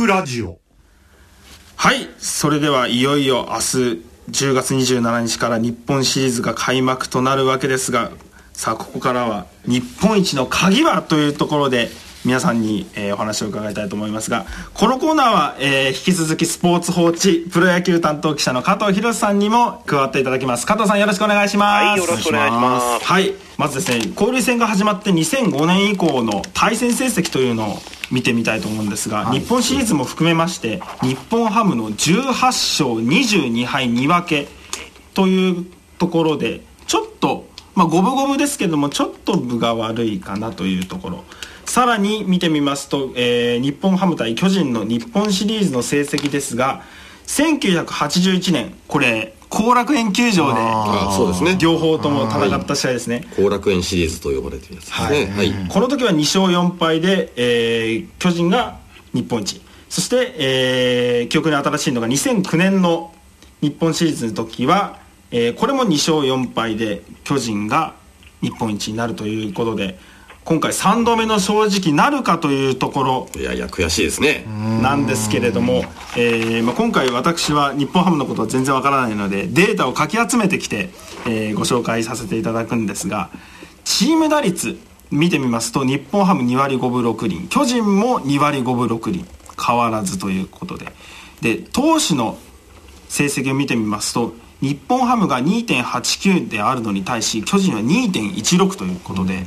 グラジオ。はいそれではいよいよ明日10月27日から日本シリーズが開幕となるわけですがさあここからは日本一の鍵はというところで皆さんに、えー、お話を伺いたいと思いますがこのコーナーは、えー、引き続きスポーツ報知プロ野球担当記者の加藤博さんにも加わっていただきます。加藤さんよろしくお願いします。はいよろしくお願いします。はいまずですね交流戦が始まって2005年以降の対戦成績というのを見てみたいと思うんですが、はい、日本シリーズも含めまして日本ハムの18勝22敗2分けというところでちょっとまあ五分五分ですけどもちょっと分が悪いかなというところ。さらに見てみますと、えー、日本ハム対巨人の日本シリーズの成績ですが1981年これ後楽園球場でそうですね。両方とも戦った試合ですね。後楽園シリーズと呼ばれてるやつですね、はい。はい、この時は2勝4敗で、えー、巨人が日本一。そして、えー、記憶に新しいのが2009年の日本シリーズの時は、えー、これも2勝4敗で巨人が日本一になるということで今回3度目の正直なるかというところ。いやいや悔しいですね。なんですけれども、えーまあ、今回私は日本ハムのことは全然わからないのでデータをかき集めてきて、えー、ご紹介させていただくんですがチーム打率見てみますと日本ハム2割5分6厘。巨人も2割5分6厘。変わらずということで。で投手の成績を見てみますと日本ハムが2.89であるのに対し巨人は2.16ということで、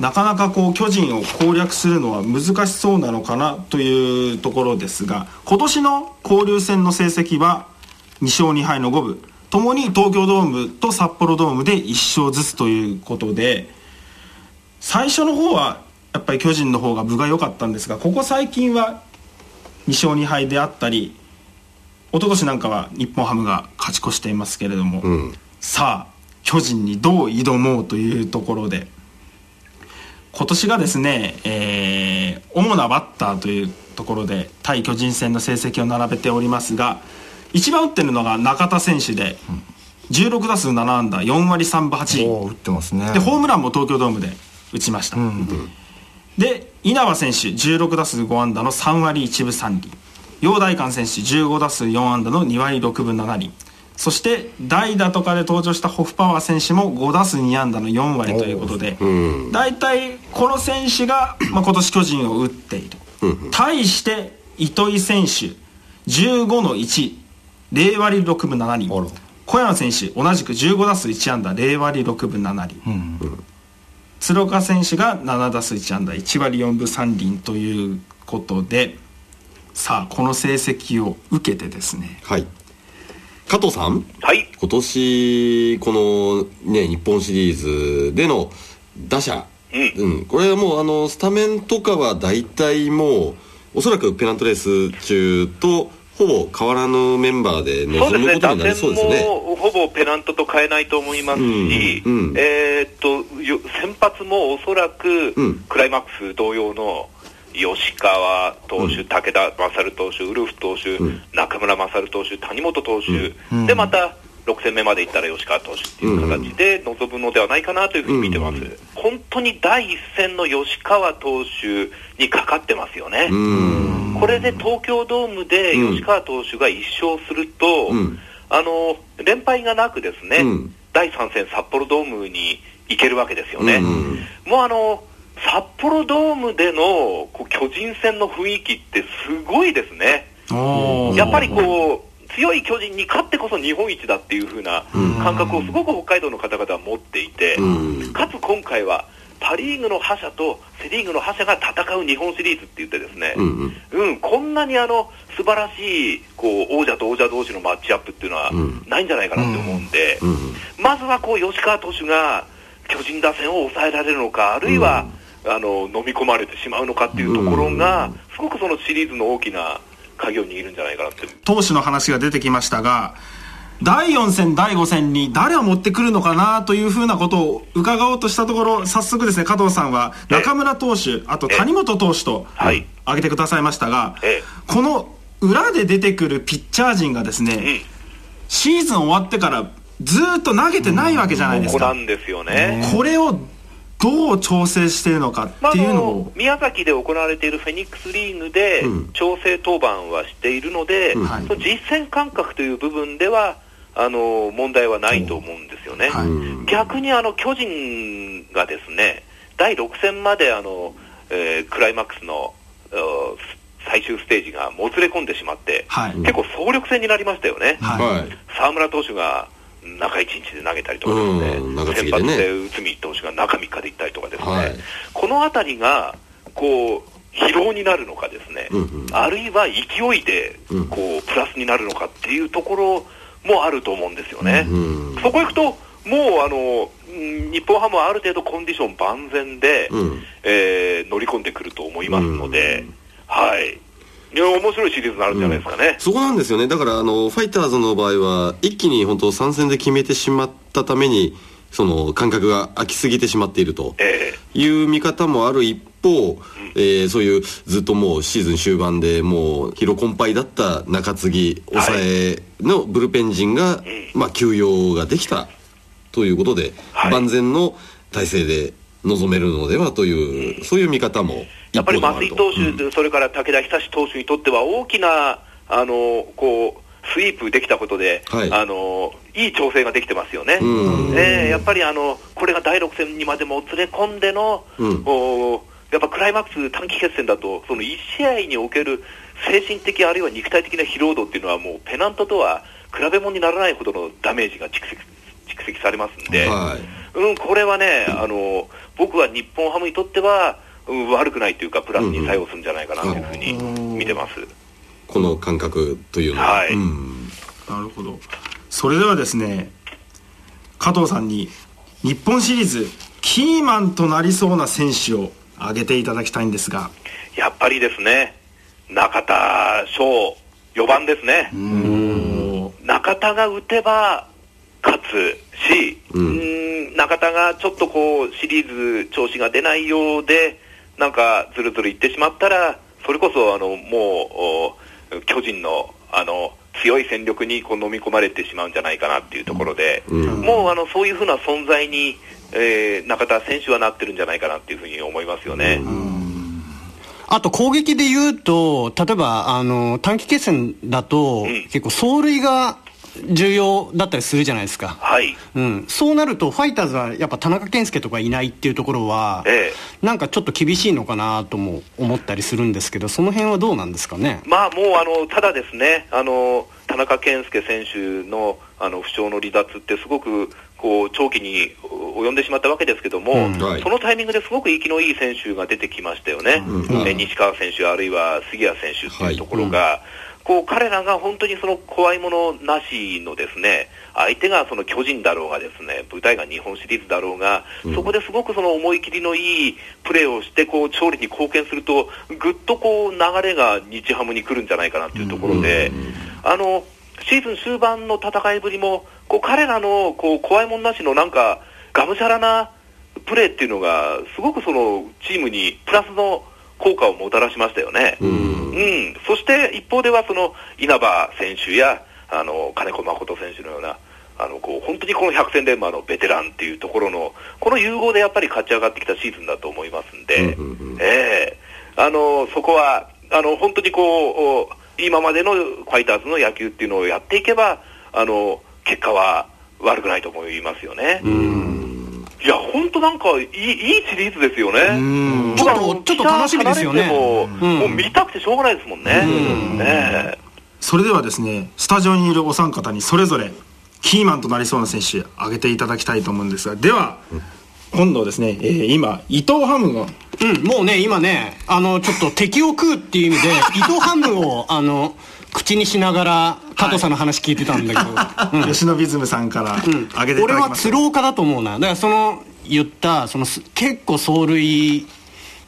なかなかこう巨人を攻略するのは難しそうなのかなというところですが今年の交流戦の成績は2勝2敗の5分。ともに東京ドームと札幌ドームで1勝ずつということで最初の方はやっぱり巨人の方が分が良かったんですがここ最近は2勝2敗であったり一昨年なんかは日本ハムが勝ち越していますけれども、うん、さあ巨人にどう挑もうというところで。今年がですね、えー、主なバッターというところで対巨人戦の成績を並べておりますが一番打ってるのが中田選手で、16打数7安打4割3分8厘。打ってますね。でホームランも東京ドームで打ちました、うん、で稲葉選手16打数5安打の3割1分3厘。陽大館選手15打数4安打の2割6分7厘そして代打とかで登場したホフパワー選手も5打数2安打の4割ということで大体この選手が、まあ、今年巨人を打っている。対して糸井選手15の10割6分7厘。小山選手同じく15打数1安打0割6分7厘、鶴岡選手が7打数1安打1割4分3厘ということでさあこの成績を受けてですね、はい、加藤さん、はい、今年この、ね、日本シリーズでの打者、うん、うん、これはもうあのスタメンとかは大体もうおそらくペナントレース中とほぼ変わらぬメンバーで臨むことになりそうですね。ほぼペナントと変えないと思いますし、うん。うん、えー、っと先発もおそらくクライマックス同様の吉川投手、武田勝投手、ウルフ投手、中村勝投手、谷本投手、でまた6戦目までいったら吉川投手っていう形で臨むのではないかなというふうに見てます、本当に第一戦の吉川投手にかかってますよね、これで東京ドームで吉川投手が1勝すると、あの連敗がなくですね、第3戦、札幌ドームに行けるわけですよね。もうあの札幌ドームでのこう巨人戦の雰囲気ってすごいですね。やっぱりこう強い巨人に勝ってこそ日本一だっていう風な感覚をすごく北海道の方々は持っていて、かつ今回はパ・リーグの覇者とセ・リーグの覇者が戦う日本シリーズって言ってですね、うん、うん、こんなにあの素晴らしいこう王者と王者同士のマッチアップっていうのはないんじゃないかなって思うんで、まずはこう吉川投手が巨人打線を抑えられるのか、あるいは、あの飲み込まれてしまうのかっていうところが、すごくそのシリーズの大きな鍵を握るんじゃないかなって投手の話が出てきましたが第4戦、第5戦に誰を持ってくるのかなというふうなことを伺おうとしたところ早速ですね加藤さんは中村投手あと谷本投手と挙げてくださいましたが、この裏で出てくるピッチャー陣がですね、シーズン終わってからずっと投げてないわけじゃないですか。ここなんですよね。これをどう調整しているのかっていうのを、まあ、宮崎で行われているフェニックスリーグで調整当番はしているので、うん。その実戦感覚という部分ではあの問題はないと思うんですよね、はい、逆にあの巨人がですね第6戦まであの、えー、クライマックスの最終ステージがもつれ込んでしまって、はい、結構総力戦になりましたよね、はい、沢村投手が中1日で投げたりとかですね、うん、先発で内海投手が中3日でいったりとかですね、はい、この辺りがこう疲労になるのかですね、うんうん、あるいは勢いでこうプラスになるのかっていうところもあると思うんですよね。うんうん、そこ行くともうあの日本ハムはある程度コンディション万全で、うん、えー、乗り込んでくると思いますので、うん、はい。いや面白いシリーズになるんじゃないですかね、うん、そこなんですよね。だからあのファイターズの場合は一気に本当参戦で決めてしまったためにその感覚が空きすぎてしまっていると。いう見方もある一方、えー、そういうずっともうシーズン終盤でもう疲労困憊だった中継ぎ抑えのブルペン陣が、はい、まあ、休養ができたということで、はい、万全の体制で臨めるのではという、そういう見方もやっぱり増井投手、うん、それから武田久志投手にとっては大きなあのこうスイープできたことで、はい、あのいい調整ができてますよね、えー、やっぱりあのこれが第6戦にまでもつれ込んでの、うん、おやっぱクライマックス短期決戦だと、その1試合における精神的あるいは肉体的な疲労度っていうのは、もうペナントとは比べ物にならないほどのダメージが蓄積蓄積されますんで、はい、うん、これはね、あの僕は日本ハムにとっては、うん、悪くないというか、プラスに作用するんじゃないかなというふうに見てます。この感覚というのは、はい、うん、なるほど。それではですね、加藤さんに日本シリーズキーマンとなりそうな選手を挙げていただきたいんですが。やっぱりですね中田翔4番ですね。中田が打てば勝つし、うん、中田がちょっとこうシリーズ調子が出ないようでなんかずるずるいってしまったらそれこそあのもう巨人のあの強い戦力にこう飲み込まれてしまうんじゃないかなっていうところで、うん、もうあのそういうふうな存在に、えー、中田選手はなってるんじゃないかなっていうふうに思いますよね。あと攻撃で言うと、例えばあの短期決戦だと、うん、結構、走塁が重要だったりするじゃないですか、はい。うん、そうなると、ファイターズはやっぱ田中健介とかいないっていうところは、ええ、なんかちょっと厳しいのかなとも思ったりするんですけど、その辺はどうなんですかね？まあ、もうあのただですねあの田中健介選手のあの負傷の離脱ってすごくこう長期に及んでしまったわけですけども、うん。はい、そのタイミングですごく息のいい選手が出てきましたよね、うん、西川選手、あるいは杉谷選手っていうところが、はいこう彼らが本当にその怖いものなしのですね相手がその巨人だろうがですね舞台が日本シリーズだろうが、うん、そこですごくその思い切りのいいプレーをしてこう勝利に貢献するとぐっとこう流れが日ハムに来るんじゃないかなというところで、うん、あのシーズン終盤の戦いぶりもこう彼らのこう怖いものなしのなんかがむしゃらなプレーっていうのがすごくそのチームにプラスの効果をもたらしましたよね。うん、うん、そして一方ではその稲葉選手やあの金子誠選手のようなあのこう本当にこの百戦錬磨のベテランっていうところのこの融合でやっぱり勝ち上がってきたシーズンだと思いますんで、うんうんうん、えー、あのそこはあの本当にこう今までのファイターズの野球っていうのをやっていけばあの結果は悪くないと思いますよね。いや、本当なんかいい、いいシリーズですよね。ちょっと、ちょっと楽しみですよね。ももう見たくてしょうがないですもんね。ねそれではですね、スタジオにいるお三方にそれぞれキーマンとなりそうな選手挙げていただきたいと思うんですが、では、今度ですね、えー、今、伊藤ハムが。うん、もうね、今ね、あの、ちょっと敵を食うっていう意味で、伊藤ハムを、あの、口にしながら加藤さんの話聞いてたんだけど、吉野ビズムさんから挙げていただきました、うん、俺は鶴岡だと思うな。だからその言ったその結構走塁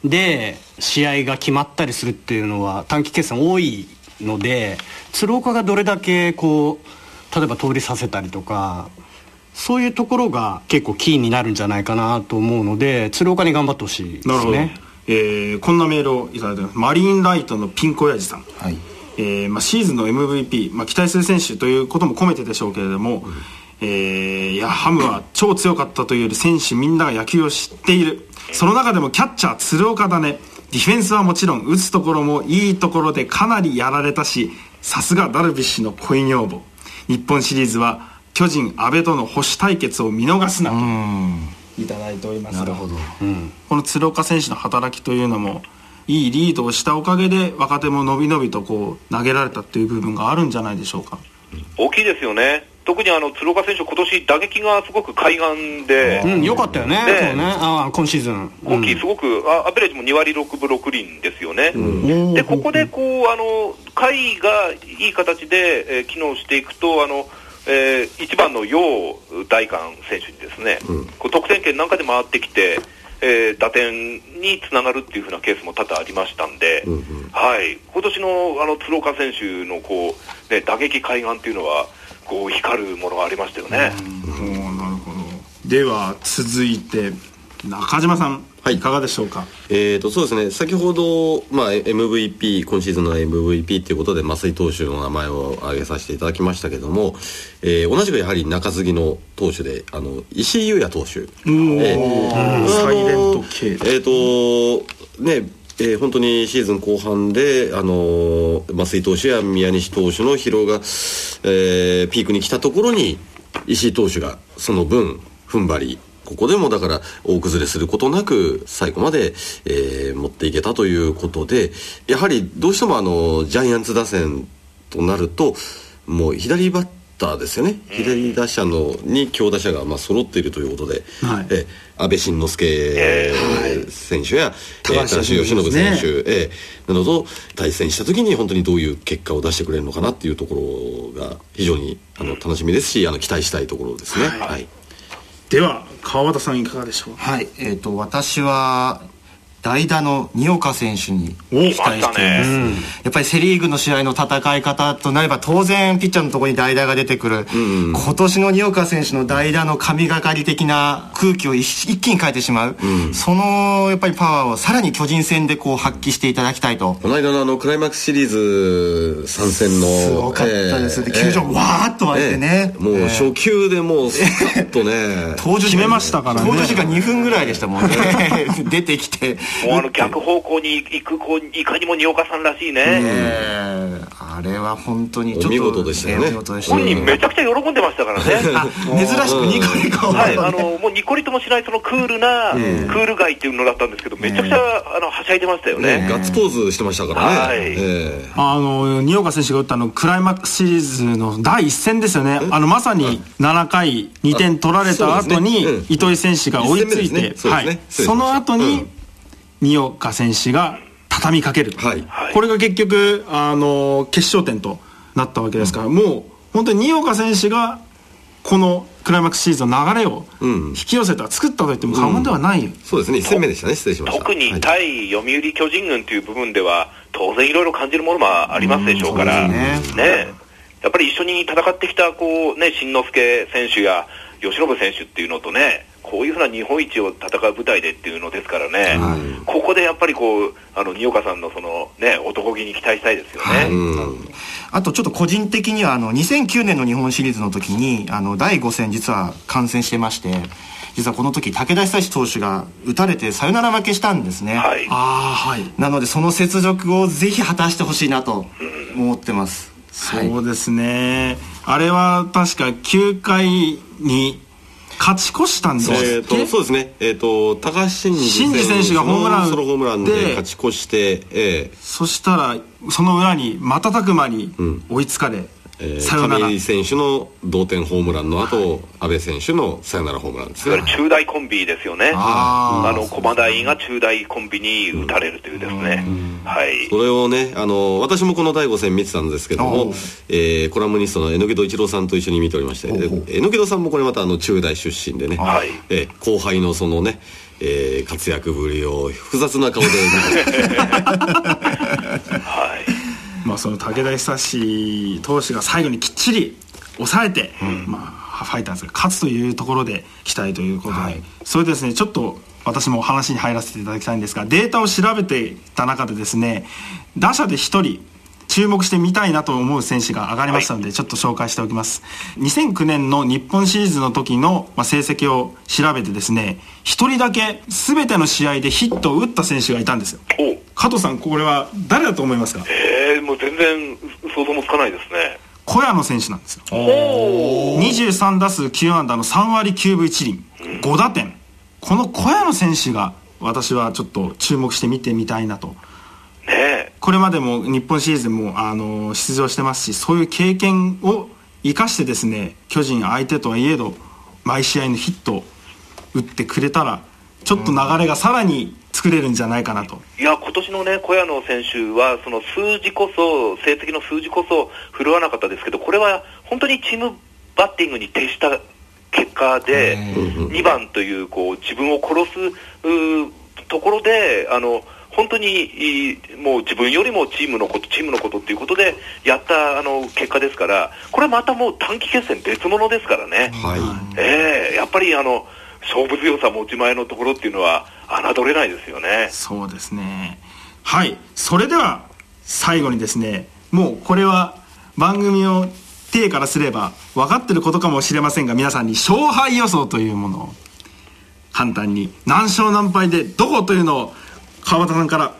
で試合が決まったりするっていうのは短期決戦多いので鶴岡がどれだけこう例えば通りさせたりとかそういうところが結構キーになるんじゃないかなと思うので鶴岡に頑張ってほしいですね。なるほど、えー、こんなメールをいただいてます。マリーンライトのピンク親父さん、はいえーまあ、シーズンの MVP、まあ、期待する選手ということも込めてでしょうけれども、うん、えー、いやハムは超強かったというより選手みんなが野球を知っている。その中でもキャッチャー鶴岡だね。ディフェンスはもちろん打つところもいいところでかなりやられたしさすがダルビッシュの恋女房日本シリーズは巨人阿部との保守対決を見逃すなといただいておりますなるほど、うん、この鶴岡選手の働きというのもいいリードをしたおかげで若手も伸び伸びとこう投げられたという部分があるんじゃないでしょうか。大きいですよね。特にあの鶴岡選手、今年打撃がすごく海岸で、うん、よかったよね、ね。ね。あ今シーズン、今季、すごくあアベレージも2割6分6厘ですよね、うん、でここでこうあの下位がいい形で、えー、機能していくと、あのえー、1番の楊大観選手にですね、うん、こう得点圏なんかで回ってきて、えー、打点につながるっていうふうなケースも多々ありましたんで、うんうん、はい、今年のあの鶴岡選手のこう、ね、打撃海岸っていうのは、こう光るものがありましたよね。なるほど。では続いて中島さんはい、いかがでしょうか、えーとそうですね、先ほど、まあ、MVP 今シーズンの MVP ということで増井投手の名前を挙げさせていただきましたけども、えー、同じくやはり中継ぎの投手であの石井優也投手、えー、サイレント系。えっ、ー、とねえー、本当にシーズン後半で、あのー、増井投手や宮西投手の疲労が、えー、ピークに来たところに石井投手がその分踏ん張りここでもだから大崩れすることなく最後まで、えー、持っていけたということでやはりどうしてもあのジャイアンツ打線となるともう左バッターですよね、左打者のに強打者がまあ揃っているということで、はい、え安倍晋之助選手や、えー、高橋由伸選手、ねえー、などと対戦した時に本当にどういう結果を出してくれるのかなっていうところが非常にあの楽しみですしあの期待したいところですね。はい、はい、では川端さんいかがでしょう？はい、えーと私は代打の二岡選手に期待しています、ね、やっぱりセ・リーグの試合の戦い方となれば当然ピッチャーのところに代打が出てくる、うん今年の二岡選手の代打の神がかり的な空気を一気に変えてしまう、うん、そのやっぱりパワーをさらに巨人戦でこう発揮していただきたいと。この間のあのクライマックスシリーズ参戦のすごかったです、えー、球場わーっと湧いてね、えー、もう初球でもうスカッとね。登場決めましたからね。登場時間2分ぐらいでしたもんね。出てきてもうあの逆方向に行くこういかにも仁岡さんらしいね、あれは本当にちょっと見事でしたよね本人めちゃくちゃ喜んでましたからね。珍しくニコニコ、はい、あのもうニコリともしないそのクールな、クール街っていうのだったんですけどめちゃくちゃあのはしゃいでましたよね。ガッツポーズしてましたからね、はい。えあの仁岡選手が打ったのクライマックスシリーズの第一戦ですよね。あのまさに7回2点取られた後に糸井選手が追いついて、はい、その後に、二岡選手が畳みかける、はい、これが結局あの決勝点となったわけですから、うん、もう本当に二岡選手がこのクライマックスシリーズの流れを引き寄せた、作ったと言っても過言ではない、うん、そうですね。1戦目でしたね。失礼しました。特に対読売巨人軍という部分では当然いろいろ感じるものもありますでしょうから、ね。ね。やっぱり一緒に戦ってきたこう、ね、新之助選手や由伸選手っていうのとねこういうふうな日本一を戦う舞台でっていうのですからね、はい、ここでやっぱりこうあの新岡さんのその、ね、男気に期待したいですよね。はい、あとちょっと個人的にはあの2009年の日本シリーズの時にあの第5戦実は観戦してまして実はこの時武田久志投手が打たれてサヨナラ負けしたんですね、はい、あはい。なのでその雪辱をぜひ果たしてほしいなと思ってます、うん、そうですね、あれは確か9回に勝ち越したんです。えーと、そうですね、えーと、高橋真司選手がホームラン。ソロホームランで勝ち越して、えー、そしたらその裏に瞬く間に追いつかれ、うんえー、亀井選手の同点ホームランの後、はい、阿部選手のサヨナラホームランですね。中大コンビですよね。あの駒大が中大コンビに打たれるというですね、はい。それをねあの私もこの第5戦見てたんですけども、えー、コラムニストの榎戸一郎さんと一緒に見ておりまして榎戸さんもこれまたあの中大出身でね、はい。えー、後輩のそのねえー、活躍ぶりを複雑な顔ではい まあ、その武田久志投手が最後にきっちり抑えて、うん、まあ、ファイターズが勝つというところで期待ということで、はい、それでですねちょっと私も話に入らせていただきたいんですがデータを調べていた中でですね打者で1人チ注目してみたいなと思う選手が上がりましたので、ちょっと紹介しておきます。2009年の日本シリーズの時の、まあ、成績を調べてですね1人だけ全ての試合でヒットを打った選手がいたんですよ。加藤さんこれは誰だと思いますか？もう全然想像もつかないですね。小屋野選手なんですよ。23打数9安打の3割9分1厘。5打点。この小屋野選手が私はちょっと注目して見てみたいなと。ねこれまでも日本シリーズもあの出場してますしそういう経験を生かしてですね巨人相手とはいえど毎試合のヒットを打ってくれたらちょっと流れがさらに作れるんじゃないかなと、いや今年のね小屋野選手はその数字こそ成績の数字こそ振るわなかったですけどこれは本当にチームバッティングに徹した結果で2番というこう自分を殺すところであの本当にもう自分よりもチームのことチームのことっていうことでやったあの結果ですからこれまたもう短期決戦別物ですからね、はい、えー、やっぱりあの勝負強さ持ち前のところっていうのは侮れないですよね。そうですね。はい。それでは最後にですねもうこれは番組を体からすれば分かってることかもしれませんが皆さんに勝敗予想というものを簡単に何勝何敗でどこというのを川端さんから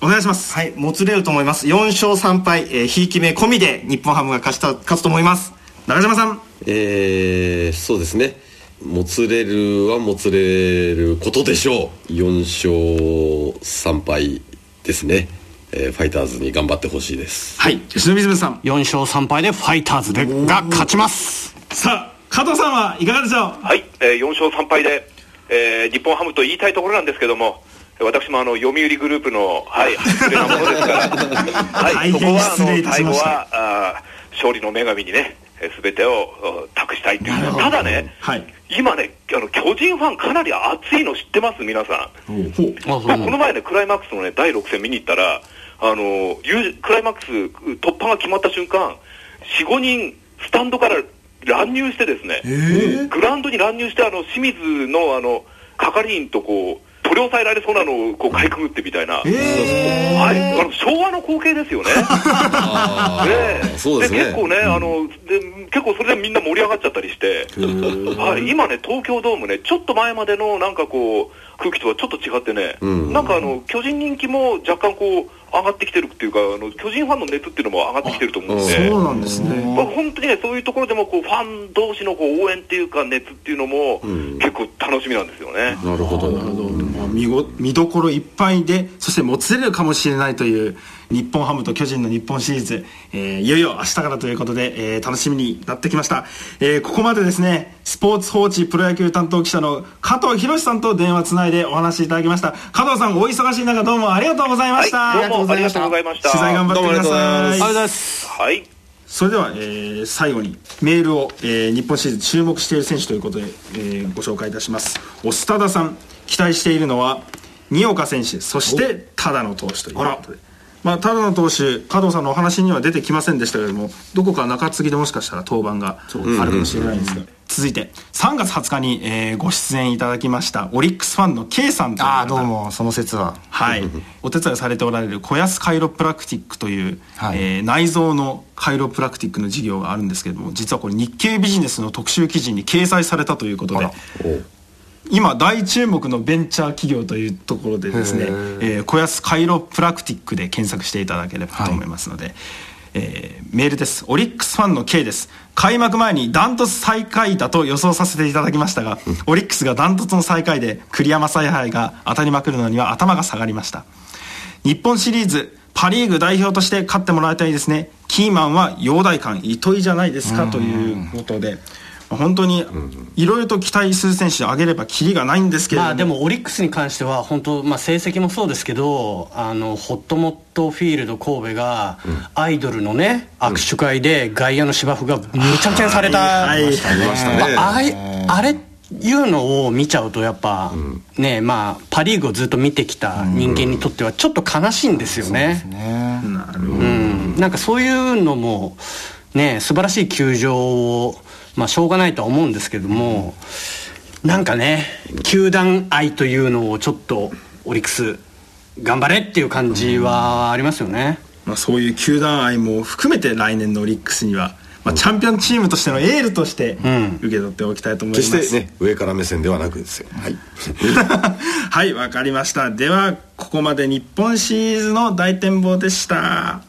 お願いします。はいもつれると思います。4勝3敗、えー、ひいき目込みで日本ハムが勝した勝つと思います。中島さん。えー、そうですねもつれるはもつれることでしょう。4勝3敗ですね。えー、ファイターズに頑張ってほしいです。はい。吉野水さん。4勝3敗でファイターズでが勝ちます。さあ加藤さんはいかがでしょう？はい、えー、4勝3敗で、えー、日本ハムと言いたいところなんですけども私もあの読売グループの、はい、失礼なものですから、はい、そこはあの最後はあ勝利の女神にね、すべてを託したいっていう、ただね、はい、今ねあの、巨人ファン、かなり熱いの知ってます、皆さん。この前ね、クライマックスの、ね、第6戦見に行ったら、あのクライマックス突破が決まった瞬間、4、5人、スタンドから乱入してですね、グラウンドに乱入して、あの清水のあの係員とこう、取り押さえられそうなのをこうかいくぐってみたいな、はい、あの昭和の光景ですよね。でそうですね。結構ね、あので結構それでみんな盛り上がっちゃったりして、はい、今ね東京ドームねちょっと前までのなんかこう空気とはちょっと違ってね、うん、なんかあの巨人人気も若干こう上がってきてるっていうかあの巨人ファンの熱っていうのも上がってきてると思うんで。そうなんですね、まあ、本当にねそういうところでもこうファン同士のこう応援っていうか熱っていうのも、結構楽しみなんですよね。なるほど。なるほど、まあ、見ご見どころいっぱいでそしてもつれるかもしれないという日本ハムと巨人の日本シリーズ、えー、いよいよ明日からということで、えー、楽しみになってきました、えー、ここまでですねスポーツ報知プロ野球担当記者の加藤博さんと電話つないでお話しいただきました。加藤さんお忙しい中どうもありがとうございました、はい、どうもありがとうございました。取材頑張ってくださいありがとうございます。はい。それでは、えー、最後にメールを、えー、日本シリーズ注目している選手ということで、えー、ご紹介いたします。オスタダさん期待しているのは新岡選手そして多野投手という。ことでまあ、ただの投手加藤さんのお話には出てきませんでしたけれどもどこか中継ぎでもしかしたら登板があるかもしれないんですが、続いて3月20日に、えー、ご出演いただきましたオリックスファンの K さんというああどうもその説は。はい。お手伝いされておられる小安カイロプラクティックという、はい、えー、内臓のカイロプラクティックの事業があるんですけれども実はこれ日経ビジネスの特集記事に掲載されたということで今大注目のベンチャー企業というところでですね、えー、小安カイロプラクティックで検索していただければと思いますので、はい、えー、メールです。オリックスファンの K です。開幕前にダントツ最下位だと予想させていただきましたが、オリックスがダントツの最下位で栗山采配が当たりまくるのには頭が下がりました。日本シリーズパ・リーグ代表として勝ってもらいたいですね。キーマンは陽大館糸井じゃないですかということで、本当にいろいろと期待する選手上げればきりがないんですけれども、まあ、でもオリックスに関しては本当、まあ、成績もそうですけどあのホットモットフィールド神戸がアイドルのね、握手会で外野の芝生がむちゃくちゃにされた、あれい。うのを見ちゃうとやっぱ、ねまあパ・リーグをずっと見てきた人間にとってはちょっと悲しいんですよね。なるほど、うん、なんかそういうのもね素晴らしい球場をまあしょうがないとは思うんですけども、なんかね球団愛というのをちょっとオリックス頑張れっていう感じはありますよね。まあ、そういう球団愛も含めて来年のオリックスにはまあ、チャンピオンチームとしてのエールとして受け取っておきたいと思います、決してね上から目線ではなくですよ。はい。はいわかりました。ではここまで日本シリーズの大展望でした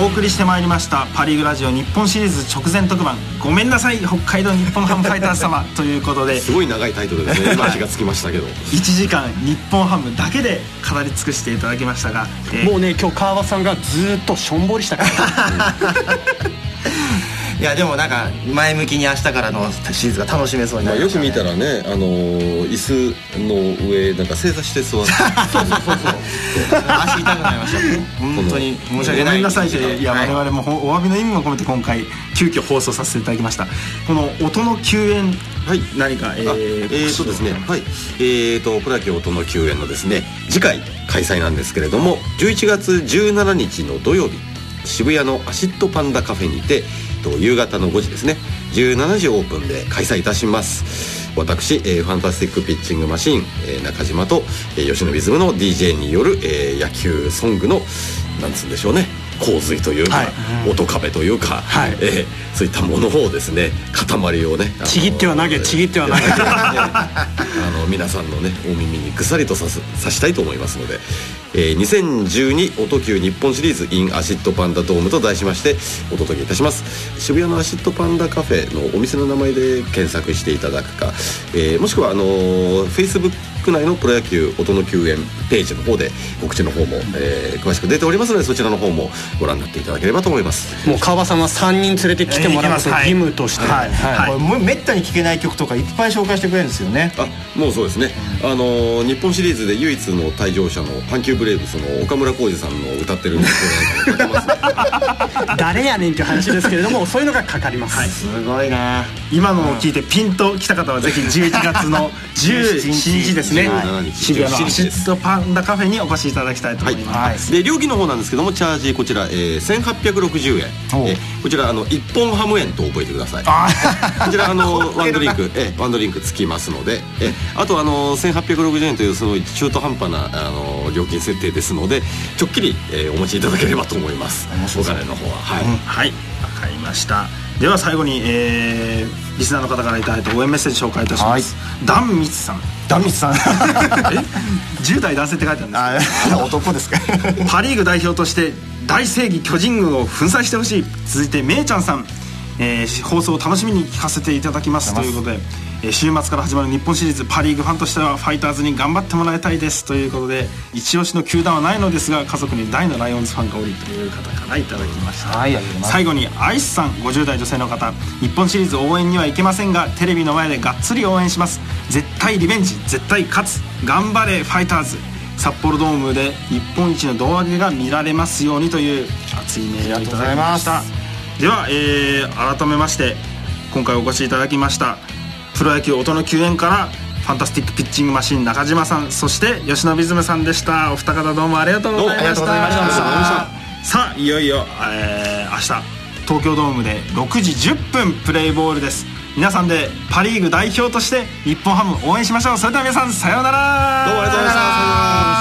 お送りしてまいりましたパ・リーグラジオ日本シリーズ直前特番ごめんなさい北海道日本ハムファイターズ様 ということですごい長いタイトルですね。今気がつきましたけど。1時間日本ハムだけで語り尽くしていただきましたが、えー、もうね今日川端さんがずっとしょんぼりしたから いやでもなんか前向きに明日からのシーズンが楽しめそうになりました、ね、よく見たらねあの椅子の上なんか正座して座って。そうそうそうそう。足痛くなりました。本当に申し訳ない。ごめんなさいいや、はい、我々もお詫びの意味も込めて今回急遽放送させていただきました。この音の球宴はい、何かえー、えー、とですね。はい。えーとプロ野球音の球宴のですね次回開催なんですけれども11月17日の土曜日渋谷のアシッドパンダカフェにてと夕方の5時ですね。17時オープンで開催いたします。私、えー、ファンタスティックピッチングマシーン、えー、中島と、えー、吉野リズムの DJ による、えー、野球ソングのなんつうんでしょうね。洪水というか、はい、音壁というか、はい、えー、そういったものをですね塊をねちぎっては投げちぎっては投げ。あの皆さんのねお耳にぐさりとさすさしたいと思いますので、えー、2012音球日本シリーズ in アシッドパンダドームと題しましてお届けいたします。渋谷のアシッドパンダカフェのお店の名前で検索していただくか、えー、もしくはあのー、Facebook 内のプロ野球音の救援ページの方で告知の方も、えー、詳しく出ておりますのでそちらの方もご覧になっていただければと思います。もう川場さんは3人連れてきてもらうこと義務として、はいはい。はい、めったに聴けない曲とかいっぱい紹介してくれるんですよね。あもうそうですね、あの日本シリーズで唯一の退場者の阪急ブレーブスの岡村浩二さんの歌ってる 誰やねんっていう話ですけれどもそういうのがかかります、はい、すごいな。今のを聞いてピンときた方はぜひ11月の17日ですね渋谷のアシッドパンダカフェにお越しいただきたいと思います、で料金の方なんですけどもチャージこちら、えー、1860円、えー、こちらあの一本ハム円と覚えてください。こちらあのワンドリンク、えー、ワンドリンクつきますので、えー、あとあの1860円というすごい中途半端なあの料金設定ですのでちょっきり、えー、お持ちいただければと思います。お金の方は。はい、うん、はい。分かりましたでは最後に、えー、リスナーの方からいただいた応援メッセージ紹介いたします、はい、ダンミツさん。ダンミツさん。え？10代男性って書いてあるんです。男ですか。パ・リーグ代表として大正義巨人軍を粉砕してほしい。続いてめいちゃんさん、えー、放送を楽しみに聞かせていただきます。ということでえ週末から始まる日本シリーズパ・リーグファンとしてはファイターズに頑張ってもらいたいです。ということで一押しの球団はないのですが家族に大のライオンズファンがおりという方からいただきました、はい、最後にアイスさん50代女性の方。日本シリーズ応援には行けませんがテレビの前でがっつり応援します。絶対リベンジ絶対勝つ。頑張れファイターズ。札幌ドームで日本一の胴上げが見られますようにという熱いメールをいただきました。では、えー、改めまして今回お越しいただきましたプロ野球音の救援からファンタスティックピッチングマシン中島さんそして吉野ムさんでした。お二方どうもありがとうございました。さあいよいよ、えー、明日東京ドームで6時10分プレイボールです。皆さんでパ・リーグ代表として日本ハム応援しましょう。それでは皆さんさようなら。どうもありがとうございました